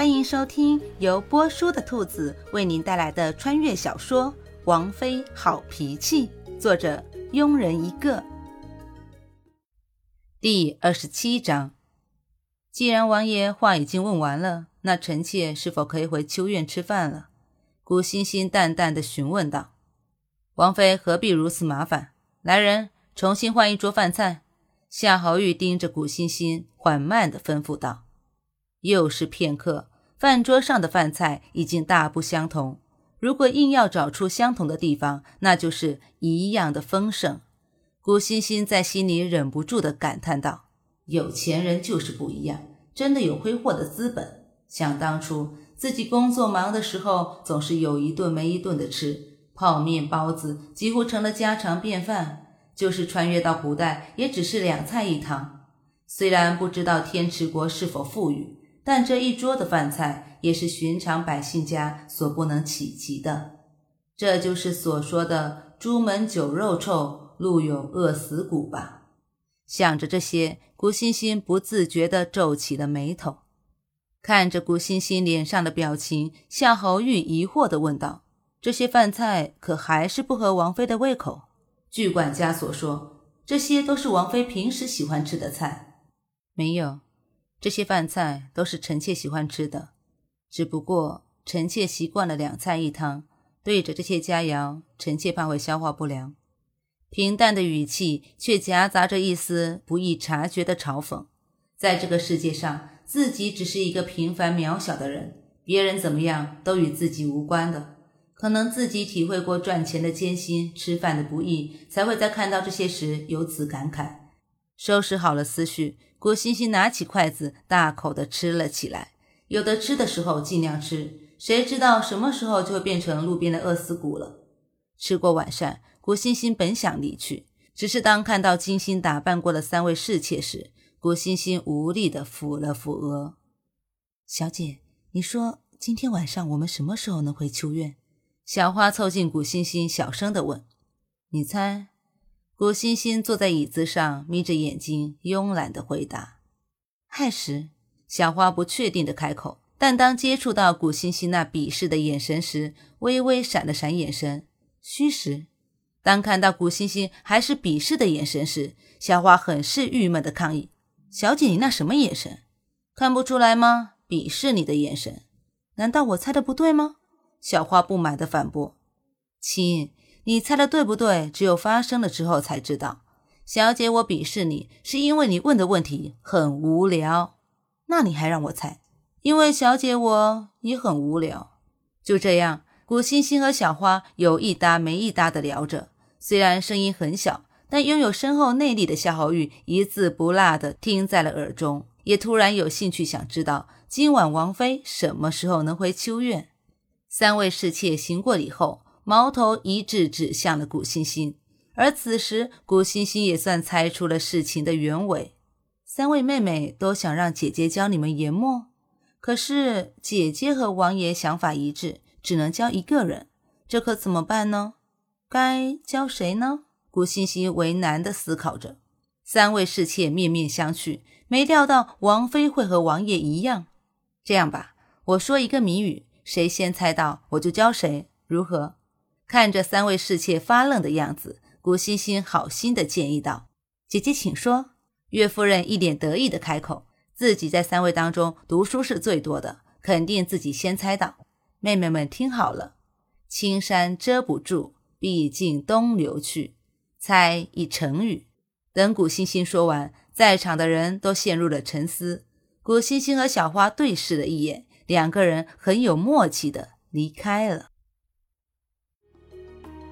欢迎收听由波叔的兔子为您带来的穿越小说《王妃好脾气》，作者庸人一个。第二十七章。既然王爷话已经问完了，那臣妾是否可以回秋院吃饭了？古欣欣淡淡的询问道。王妃何必如此麻烦？来人，重新换一桌饭菜。夏侯玉盯着古欣欣，缓慢的吩咐道。又是片刻，饭桌上的饭菜已经大不相同。如果硬要找出相同的地方，那就是一样的丰盛。古欣欣在心里忍不住的感叹道：“有钱人就是不一样，真的有挥霍的资本。想当初自己工作忙的时候，总是有一顿没一顿的吃，泡面、包子几乎成了家常便饭。就是穿越到古代，也只是两菜一汤。虽然不知道天池国是否富裕。”但这一桌的饭菜也是寻常百姓家所不能企及的，这就是所说的“朱门酒肉臭，路有饿死骨”吧？想着这些，古欣欣不自觉地皱起了眉头。看着古欣欣脸上的表情，夏侯玉疑惑地问道：“这些饭菜可还是不合王妃的胃口？”据管家所说，这些都是王妃平时喜欢吃的菜。没有。这些饭菜都是臣妾喜欢吃的，只不过臣妾习惯了两菜一汤，对着这些佳肴，臣妾怕会消化不良。平淡的语气却夹杂着一丝不易察觉的嘲讽。在这个世界上，自己只是一个平凡渺小的人，别人怎么样都与自己无关的。可能自己体会过赚钱的艰辛，吃饭的不易，才会在看到这些时有此感慨。收拾好了思绪。郭欣欣拿起筷子，大口的吃了起来。有的吃的时候尽量吃，谁知道什么时候就会变成路边的饿死骨了。吃过晚膳，郭欣欣本想离去，只是当看到精心打扮过的三位侍妾时，郭欣欣无力的抚了抚额。小姐，你说今天晚上我们什么时候能回秋院？小花凑近古欣欣，小声的问：“你猜？”古欣欣坐在椅子上，眯着眼睛，慵懒的回答：“亥时。”小花不确定的开口，但当接触到古欣欣那鄙视的眼神时，微微闪了闪眼神。戌时。当看到古欣欣还是鄙视的眼神时，小花很是郁闷的抗议：“小姐，你那什么眼神？看不出来吗？鄙视你的眼神？难道我猜的不对吗？”小花不满的反驳：“亲。”你猜的对不对？只有发生了之后才知道。小姐，我鄙视你，是因为你问的问题很无聊。那你还让我猜？因为小姐我也很无聊。就这样，古欣欣和小花有一搭没一搭的聊着，虽然声音很小，但拥有深厚内力的夏侯玉一字不落的听在了耳中，也突然有兴趣想知道今晚王妃什么时候能回秋院。三位侍妾行过礼后。矛头一致指向了古欣欣，而此时古欣欣也算猜出了事情的原委。三位妹妹都想让姐姐教你们研墨，可是姐姐和王爷想法一致，只能教一个人，这可怎么办呢？该教谁呢？古欣欣为难地思考着。三位侍妾面面相觑，没料到王妃会和王爷一样。这样吧，我说一个谜语，谁先猜到我就教谁，如何？看着三位侍妾发愣的样子，古欣欣好心的建议道：“姐姐，请说。”岳夫人一脸得意的开口：“自己在三位当中读书是最多的，肯定自己先猜到。妹妹们听好了，青山遮不住，毕竟东流去。猜一成语。”等古欣欣说完，在场的人都陷入了沉思。古欣欣和小花对视了一眼，两个人很有默契的离开了。